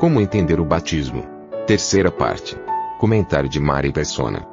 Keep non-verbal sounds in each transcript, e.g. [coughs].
Como entender o batismo? Terceira parte. Comentário de Mari Persona.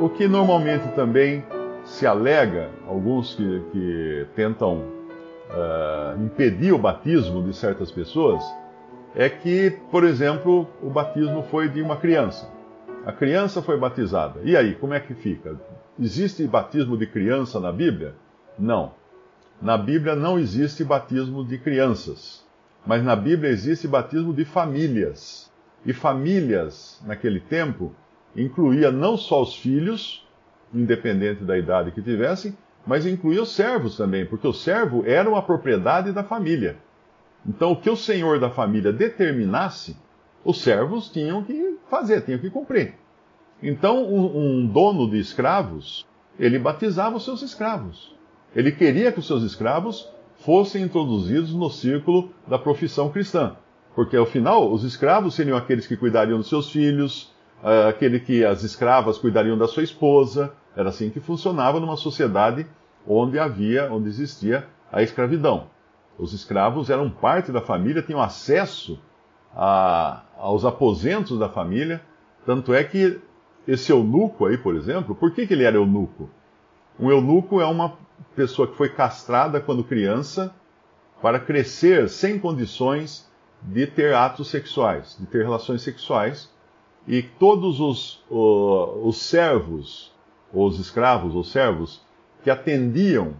O que normalmente também se alega, alguns que, que tentam uh, impedir o batismo de certas pessoas, é que, por exemplo, o batismo foi de uma criança. A criança foi batizada. E aí, como é que fica? Existe batismo de criança na Bíblia? Não. Na Bíblia não existe batismo de crianças. Mas na Bíblia existe batismo de famílias. E famílias, naquele tempo, incluía não só os filhos, independente da idade que tivessem, mas incluía os servos também, porque o servo era uma propriedade da família. Então, o que o senhor da família determinasse, os servos tinham que fazer, tinham que cumprir. Então, um, dono de escravos, ele batizava os seus escravos. Ele queria que os seus escravos fossem introduzidos no círculo da profissão cristã. Porque, ao final, os escravos seriam aqueles que cuidariam dos seus filhos, uh, aquele que as escravas cuidariam da sua esposa. Era assim que funcionava numa sociedade onde havia, onde existia a escravidão. Os escravos eram parte da família, tinham acesso a, aos aposentos da família. Tanto é que esse eunuco aí, por exemplo, por que, que ele era eunuco? Um eunuco é uma pessoa que foi castrada quando criança para crescer sem condições de ter atos sexuais, de ter relações sexuais, e todos os, os servos, ou os escravos, ou servos, que atendiam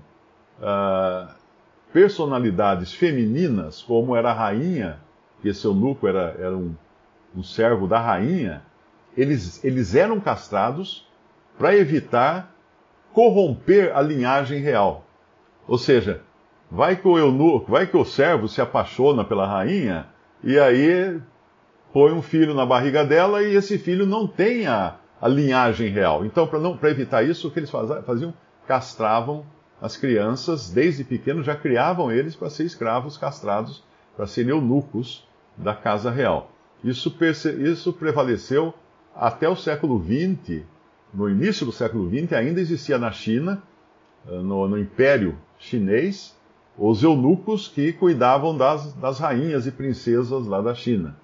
uh, personalidades femininas, como era a rainha, que esse eunuco era, era um, um servo da rainha, eles, eles eram castrados para evitar corromper a linhagem real. Ou seja, vai que o eunuco, vai que o servo se apaixona pela rainha e aí põe um filho na barriga dela e esse filho não tem a, a linhagem real. Então, para evitar isso, o que eles faziam? Castravam as crianças, desde pequenos, já criavam eles para ser escravos castrados, para serem eunucos da casa real. Isso, isso prevaleceu até o século XX. No início do século XX, ainda existia na China, eh, no, no Império Chinês, os eunucos que cuidavam das, das rainhas e princesas lá da China.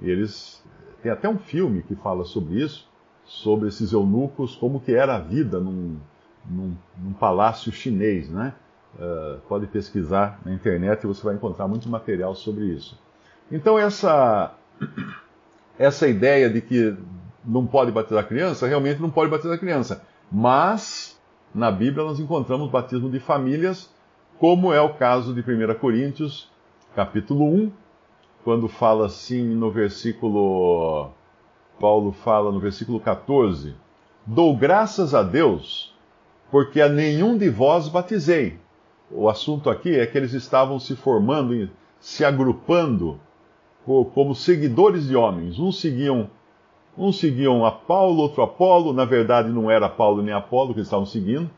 Eles tem até um filme que fala sobre isso, sobre esses eunucos, como que era a vida num, num, num palácio chinês, né? Uh, pode pesquisar na internet e você vai encontrar muito material sobre isso. Então essa [coughs] essa ideia de que não pode batizar criança, realmente não pode batizar criança. Mas na Bíblia nós encontramos batismo de famílias como é o caso de 1 Coríntios, capítulo 1, quando fala assim no versículo. Paulo fala no versículo 14: Dou graças a Deus, porque a nenhum de vós batizei. O assunto aqui é que eles estavam se formando, se agrupando como seguidores de homens. Uns seguiam, uns seguiam a Paulo, outro Apolo. Na verdade, não era Paulo nem Apolo que eles estavam seguindo,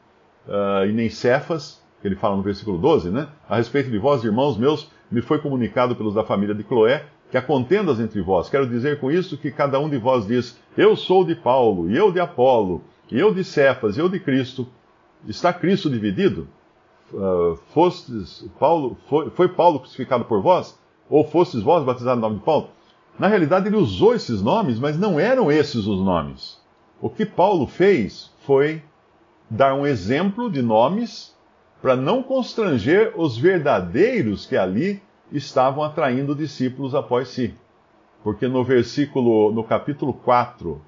uh, e nem Cefas que ele fala no versículo 12, né? A respeito de vós, irmãos meus, me foi comunicado pelos da família de Cloé que há contendas entre vós. Quero dizer com isso que cada um de vós diz: Eu sou de Paulo, e eu de Apolo, e eu de Cefas, e eu de Cristo. Está Cristo dividido? Uh, fostes, Paulo, foi, foi Paulo crucificado por vós? Ou fostes vós batizados no nome de Paulo? Na realidade, ele usou esses nomes, mas não eram esses os nomes. O que Paulo fez foi dar um exemplo de nomes para não constranger os verdadeiros que ali estavam atraindo discípulos após si. Porque no versículo, no capítulo 4,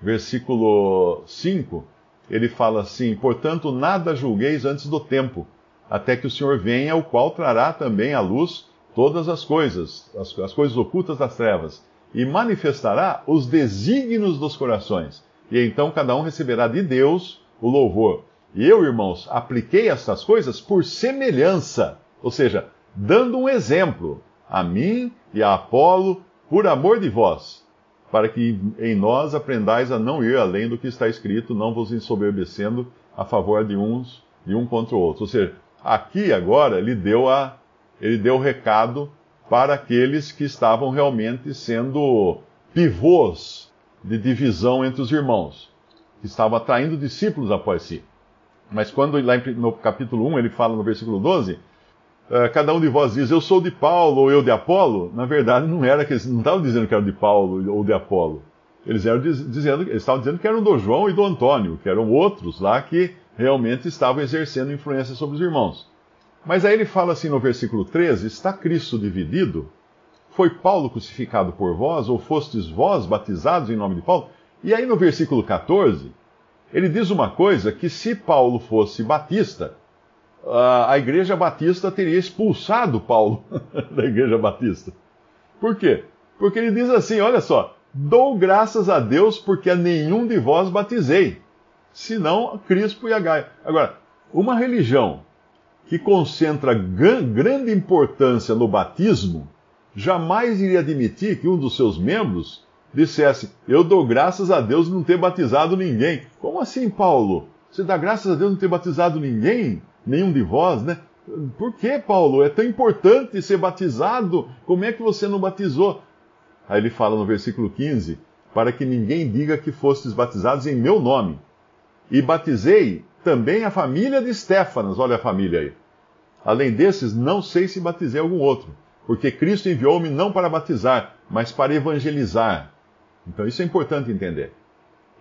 versículo 5, ele fala assim: Portanto, nada julgueis antes do tempo, até que o Senhor venha, o qual trará também à luz todas as coisas, as, as coisas ocultas das trevas, e manifestará os desígnios dos corações. E então cada um receberá de Deus o louvor. E eu, irmãos, apliquei estas coisas por semelhança Ou seja, dando um exemplo a mim e a Apolo, por amor de vós, para que em nós aprendais a não ir além do que está escrito, não vos ensoberbecendo a favor de uns de um contra o outro. Ou seja, aqui agora ele deu a ele deu o recado para aqueles que estavam realmente sendo pivôs de divisão entre os irmãos, que estavam atraindo discípulos após si. Mas quando lá no capítulo 1 ele fala no versículo 12, uh, cada um de vós diz, eu sou de Paulo ou eu de Apolo, na verdade não era que eles não estavam dizendo que eram de Paulo ou de Apolo. Eles, eram dizendo, eles estavam dizendo que eram do João e do Antônio, que eram outros lá que realmente estavam exercendo influência sobre os irmãos. Mas aí ele fala assim no versículo 13: Está Cristo dividido? Foi Paulo crucificado por vós, ou fostes vós batizados em nome de Paulo? E aí no versículo 14, ele diz uma coisa que se Paulo fosse batista, a igreja batista teria expulsado Paulo [laughs] da igreja batista. Por quê? Porque ele diz assim: olha só, dou graças a Deus porque a nenhum de vós batizei, senão a Crispo e a Gaia. Agora, uma religião que concentra grande importância no batismo, jamais iria admitir que um dos seus membros dissesse: Eu dou graças a Deus não ter batizado ninguém. Como assim, Paulo? Você dá graças a Deus não ter batizado ninguém? Nenhum de vós, né? Por que, Paulo? É tão importante ser batizado. Como é que você não batizou? Aí ele fala no versículo 15: Para que ninguém diga que fostes batizados em meu nome. E batizei também a família de Stefanas. Olha a família aí. Além desses, não sei se batizei algum outro, porque Cristo enviou-me não para batizar, mas para evangelizar. Então isso é importante entender.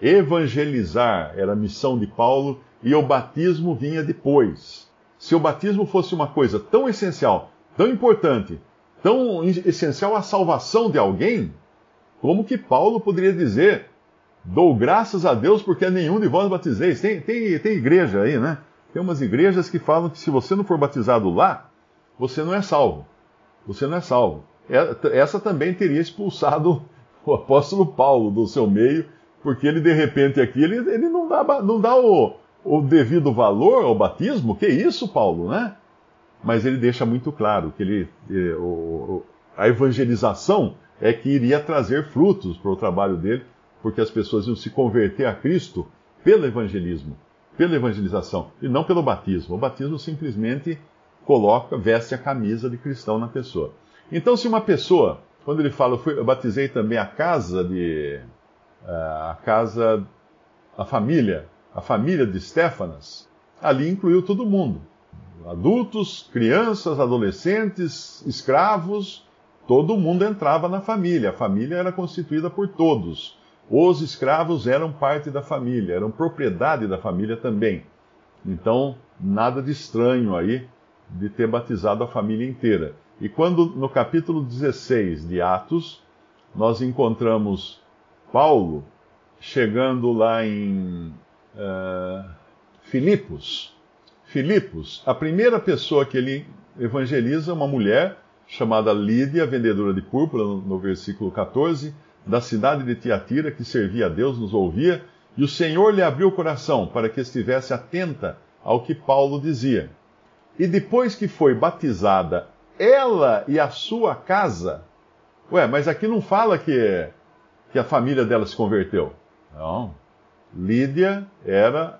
Evangelizar era a missão de Paulo e o batismo vinha depois. Se o batismo fosse uma coisa tão essencial, tão importante, tão essencial à salvação de alguém, como que Paulo poderia dizer: Dou graças a Deus porque nenhum de vós batizeis? Tem, tem, tem igreja aí, né? Tem umas igrejas que falam que se você não for batizado lá, você não é salvo. Você não é salvo. É, essa também teria expulsado [laughs] o apóstolo Paulo do seu meio, porque ele de repente aqui ele, ele não dá, não dá o, o devido valor ao batismo. Que isso, Paulo, né? Mas ele deixa muito claro que ele, eh, o, a evangelização é que iria trazer frutos para o trabalho dele, porque as pessoas iam se converter a Cristo pelo evangelismo pela evangelização e não pelo batismo. O batismo simplesmente coloca, veste a camisa de cristão na pessoa. Então, se uma pessoa, quando ele fala, eu, fui, eu batizei também a casa de. Uh, a casa. a família, a família de Stefanas, ali incluiu todo mundo. Adultos, crianças, adolescentes, escravos, todo mundo entrava na família. A família era constituída por todos. Os escravos eram parte da família, eram propriedade da família também. Então, nada de estranho aí de ter batizado a família inteira. E quando no capítulo 16 de Atos, nós encontramos Paulo chegando lá em uh, Filipos. Filipos, a primeira pessoa que ele evangeliza, uma mulher chamada Lídia, vendedora de púrpura, no, no versículo 14 da cidade de Tiatira, que servia a Deus, nos ouvia, e o Senhor lhe abriu o coração para que estivesse atenta ao que Paulo dizia. E depois que foi batizada, ela e a sua casa. Ué, mas aqui não fala que, que a família dela se converteu. Não. Lídia era,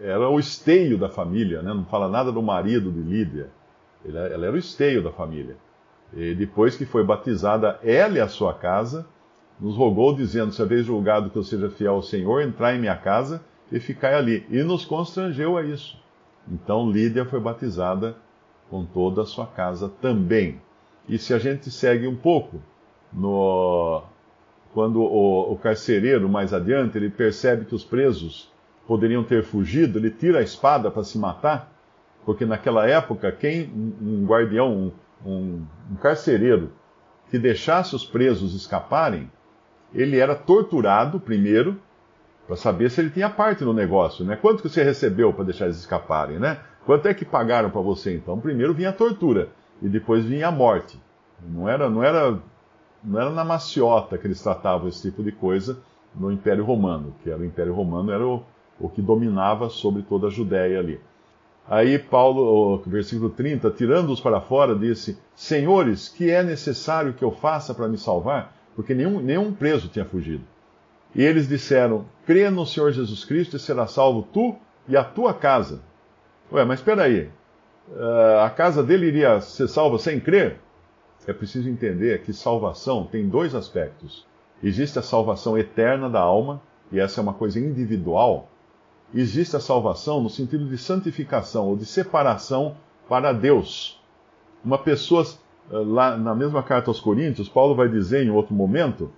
era o esteio da família, né? não fala nada do marido de Lídia. Ela era o esteio da família. E depois que foi batizada ela e a sua casa, nos rogou, dizendo: Se haveis julgado que eu seja fiel ao Senhor, entrai em minha casa e ficai ali. E nos constrangeu a isso. Então Lídia foi batizada com toda a sua casa também. E se a gente segue um pouco, no, quando o, o carcereiro, mais adiante, ele percebe que os presos poderiam ter fugido, ele tira a espada para se matar, porque naquela época, quem um guardião, um, um carcereiro, que deixasse os presos escaparem, ele era torturado primeiro para saber se ele tinha parte no negócio, né? Quanto que você recebeu para deixar eles escaparem, né? Quanto é que pagaram para você então? Primeiro vinha a tortura e depois vinha a morte. Não era, não era, não era na maciota que eles tratavam esse tipo de coisa no Império Romano, que era o Império Romano era o, o que dominava sobre toda a Judéia ali. Aí Paulo, versículo 30, tirando-os para fora, disse: Senhores, que é necessário que eu faça para me salvar? Porque nenhum, nenhum preso tinha fugido. E eles disseram: Crê no Senhor Jesus Cristo e será salvo tu e a tua casa. Ué, mas espera aí. Uh, a casa dele iria ser salva sem crer? É preciso entender que salvação tem dois aspectos. Existe a salvação eterna da alma, e essa é uma coisa individual, existe a salvação no sentido de santificação ou de separação para Deus. Uma pessoa, eh, lá na mesma carta aos Coríntios, Paulo vai dizer em outro momento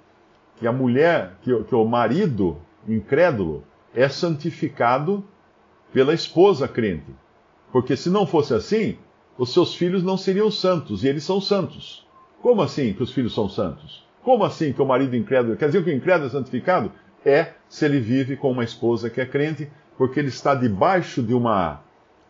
que a mulher, que, que o marido incrédulo é santificado pela esposa crente. Porque se não fosse assim, os seus filhos não seriam santos, e eles são santos. Como assim que os filhos são santos? Como assim que o marido incrédulo. Quer dizer que o incrédulo é santificado? É se ele vive com uma esposa que é crente, porque ele está debaixo de uma,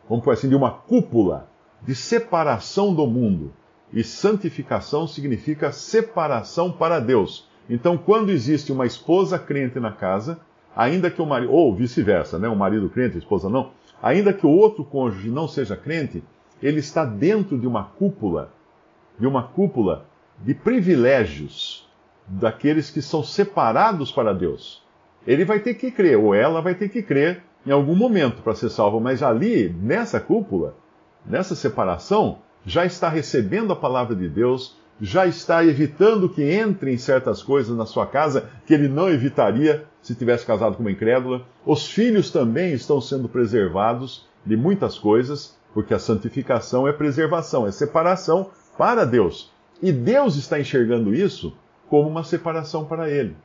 vamos por assim, de uma cúpula de separação do mundo. E santificação significa separação para Deus. Então, quando existe uma esposa crente na casa, ainda que o marido, ou vice-versa, né? O marido crente, a esposa não, ainda que o outro cônjuge não seja crente, ele está dentro de uma cúpula, de uma cúpula de privilégios daqueles que são separados para Deus. Ele vai ter que crer, ou ela vai ter que crer em algum momento para ser salvo, mas ali, nessa cúpula, nessa separação, já está recebendo a palavra de Deus, já está evitando que entre em certas coisas na sua casa que ele não evitaria se tivesse casado com uma incrédula. Os filhos também estão sendo preservados de muitas coisas, porque a santificação é preservação, é separação para Deus. E Deus está enxergando isso como uma separação para ele.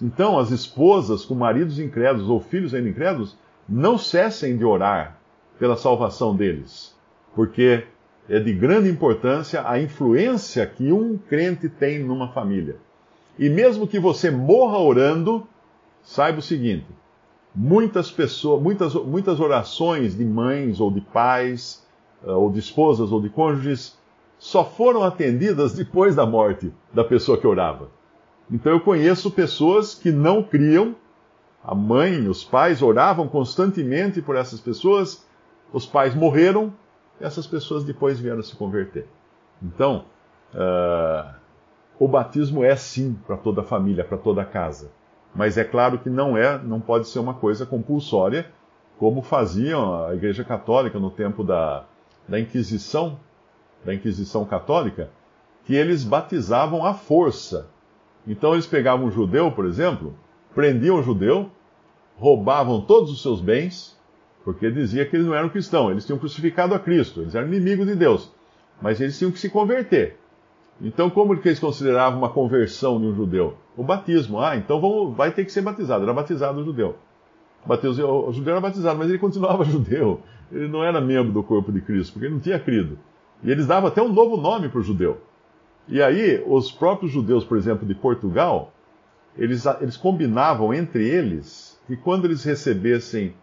Então, as esposas com maridos incrédulos ou filhos ainda incrédulos não cessem de orar pela salvação deles, porque é de grande importância a influência que um crente tem numa família. E mesmo que você morra orando, saiba o seguinte: muitas pessoas, muitas, muitas orações de mães ou de pais, eh, ou de esposas ou de cônjuges, só foram atendidas [laughs] depois da morte da pessoa que orava. Então eu conheço pessoas que não criam, a mãe, os pais oravam constantemente por essas pessoas, os pais morreram, essas pessoas depois vieram se converter. Então, uh, o batismo é sim para toda a família, para toda a casa. Mas é claro que não é, não pode ser uma coisa compulsória, como faziam a Igreja Católica no tempo da, da Inquisição, da Inquisição Católica, que eles batizavam à força. Então eles pegavam um judeu, por exemplo, prendiam o judeu, roubavam todos os seus bens, porque dizia que eles não eram cristãos, eles tinham crucificado a Cristo, eles eram inimigos de Deus, mas eles tinham que se converter. Então, como que eles consideravam uma conversão de um judeu? O batismo. Ah, então vamos, vai ter que ser batizado. Era batizado o judeu. O judeu era batizado, mas ele continuava [laughs] judeu. Ele não era membro do corpo de Cristo, porque ele não tinha crido. E eles davam até um novo nome para o judeu. E aí, os próprios judeus, por exemplo, de Portugal, eles, eles combinavam entre eles que quando eles recebessem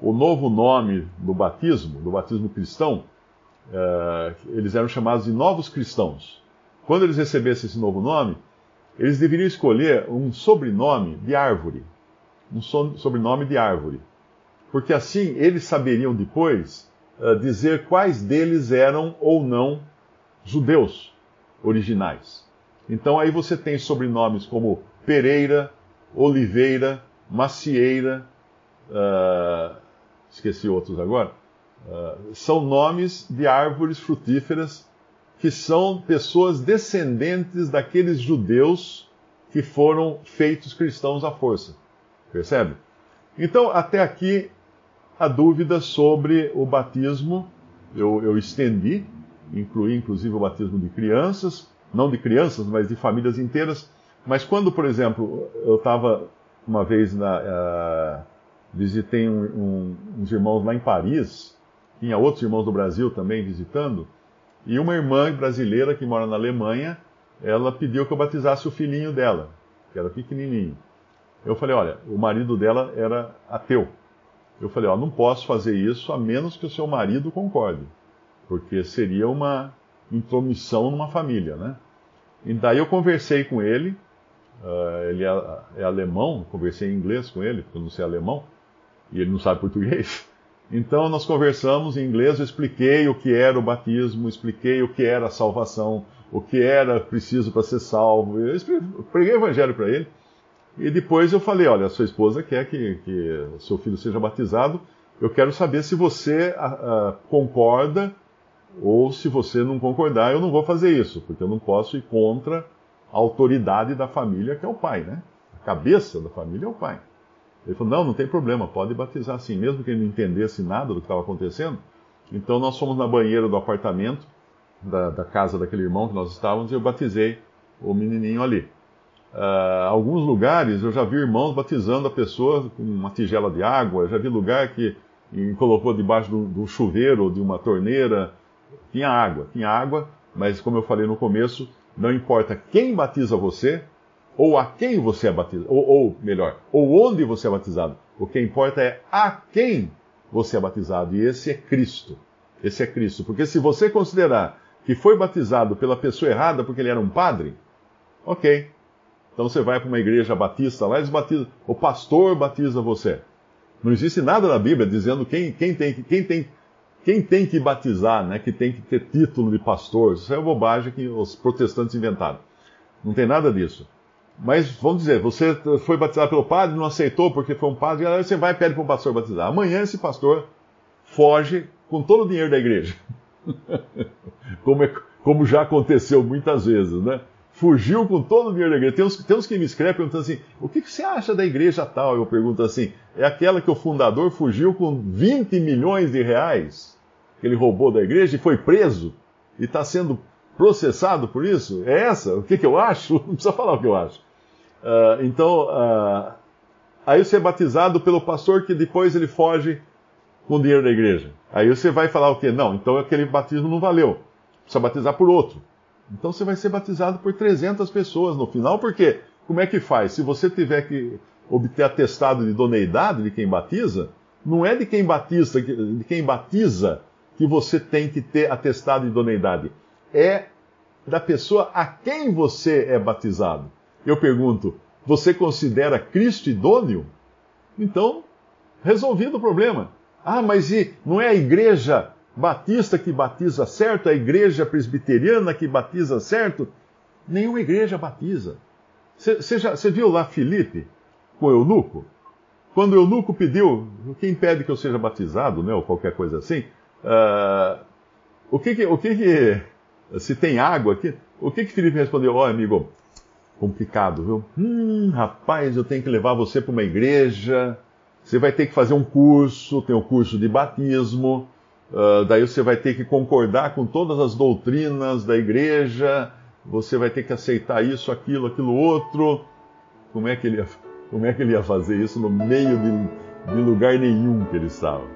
o novo nome do batismo, do batismo cristão, uh, eles eram chamados de novos cristãos. Quando eles recebessem esse novo nome, eles deveriam escolher um sobrenome de árvore. Um sobrenome de árvore. Porque assim eles saberiam depois uh, dizer quais deles eram ou não judeus originais. Então aí você tem sobrenomes como Pereira, Oliveira, Macieira, uh, esqueci outros agora. Uh, são nomes de árvores frutíferas que são pessoas descendentes daqueles judeus que foram feitos cristãos à força. Percebe? Então, até aqui, a dúvida sobre o batismo eu, eu estendi, incluí inclusive o batismo de crianças, não de crianças, mas de famílias inteiras. Mas quando, por exemplo, eu estava uma vez na. Uh, visitei um, um, uns irmãos lá em Paris, tinha outros irmãos do Brasil também visitando, e uma irmã brasileira que mora na Alemanha, ela pediu que eu batizasse o filhinho dela, que era pequenininho. Eu falei, olha, o marido dela era ateu. Eu falei, ó, não posso fazer isso a menos que o seu marido concorde, porque seria uma intromissão numa família, né? E daí eu conversei com ele, uh, ele é, é, alemão, conversei em inglês com ele, porque eu não sei alemão, e ele não sabe português. Então nós conversamos em inglês, eu expliquei o que era o batismo, expliquei o que era a salvação, o que era preciso para ser salvo. Eu preguei o evangelho para ele. E depois eu falei: olha, sua esposa quer que, que seu filho seja batizado. Eu quero saber se você uh, uh, concorda ou se você não concordar, eu não vou fazer isso, porque eu não posso ir contra a autoridade da família, que é o pai, né? A cabeça da família é o pai. Ele falou: não, não tem problema, pode batizar assim, mesmo que ele não entendesse nada do que estava acontecendo. Então nós fomos na banheira do apartamento, da, da, casa daquele irmão que nós estávamos, e eu batizei o menininho ali. Uh, alguns lugares eu já vi irmãos batizando a pessoa com uma tigela de água, eu já vi lugar que colocou debaixo do, do chuveiro, de uma torneira, tinha água, tinha água, mas como eu falei no começo, não importa quem batiza você, ou a quem você é batizado, ou, ou, melhor, ou onde você é batizado. O que importa é a quem você é batizado, e esse é Cristo. Esse é Cristo. Porque se você considerar que foi batizado pela pessoa errada porque ele era um padre, ok. Então você vai para uma igreja batista lá, eles batizam, o pastor batiza você. Não existe nada na Bíblia dizendo quem, quem, tem, quem, tem, quem tem que batizar, né, que tem que ter título de pastor. Isso é bobagem que os protestantes inventaram. Não tem nada disso. Mas vamos dizer, você foi batizado pelo padre, não aceitou porque foi um padre, aí você vai e pede para o pastor batizar. Amanhã esse pastor foge com todo o dinheiro da igreja. [laughs] como, é, como já aconteceu muitas vezes, né? Fugiu com todo o dinheiro da igreja. Tem uns, tem uns que me escrevem perguntando assim: o que, que você acha da igreja tal? Eu pergunto assim: é aquela que o fundador fugiu com 20 milhões de reais que ele roubou da igreja e foi preso e está sendo processado por isso? É essa? O que, que eu acho? [laughs] Não precisa falar o que eu acho. Uh, então, uh, aí você é batizado pelo pastor que depois ele foge com o dinheiro da igreja. Aí você vai falar o quê? Não, então aquele batismo não valeu. Precisa batizar por outro. Então você vai ser batizado por 300 pessoas no final, porque como é que faz? Se você tiver que obter atestado de idoneidade de quem batiza, não é de quem batiza, de quem batiza que você tem que ter atestado de idoneidade. É da pessoa a quem você é batizado. Eu pergunto, você considera Cristo idôneo? Então, resolvido o problema. Ah, mas e não é a igreja batista que batiza certo, a igreja presbiteriana que batiza certo? Nenhuma igreja batiza. Você viu lá Filipe com o eunuco? Quando o eunuco pediu, quem impede que eu seja batizado, né, ou qualquer coisa assim, uh, o que que, o que que, se tem água aqui, o que que Filipe respondeu? Ó, oh, amigo, complicado, viu? Hum, rapaz, eu tenho que levar você para uma igreja. Você vai ter que fazer um curso, tem o um curso de batismo. Uh, daí você vai ter que concordar com todas as doutrinas da igreja. Você vai ter que aceitar isso, aquilo, aquilo outro. Como é que ele ia, [laughs] como é que ele ia fazer isso no meio de, de lugar nenhum que ele estava?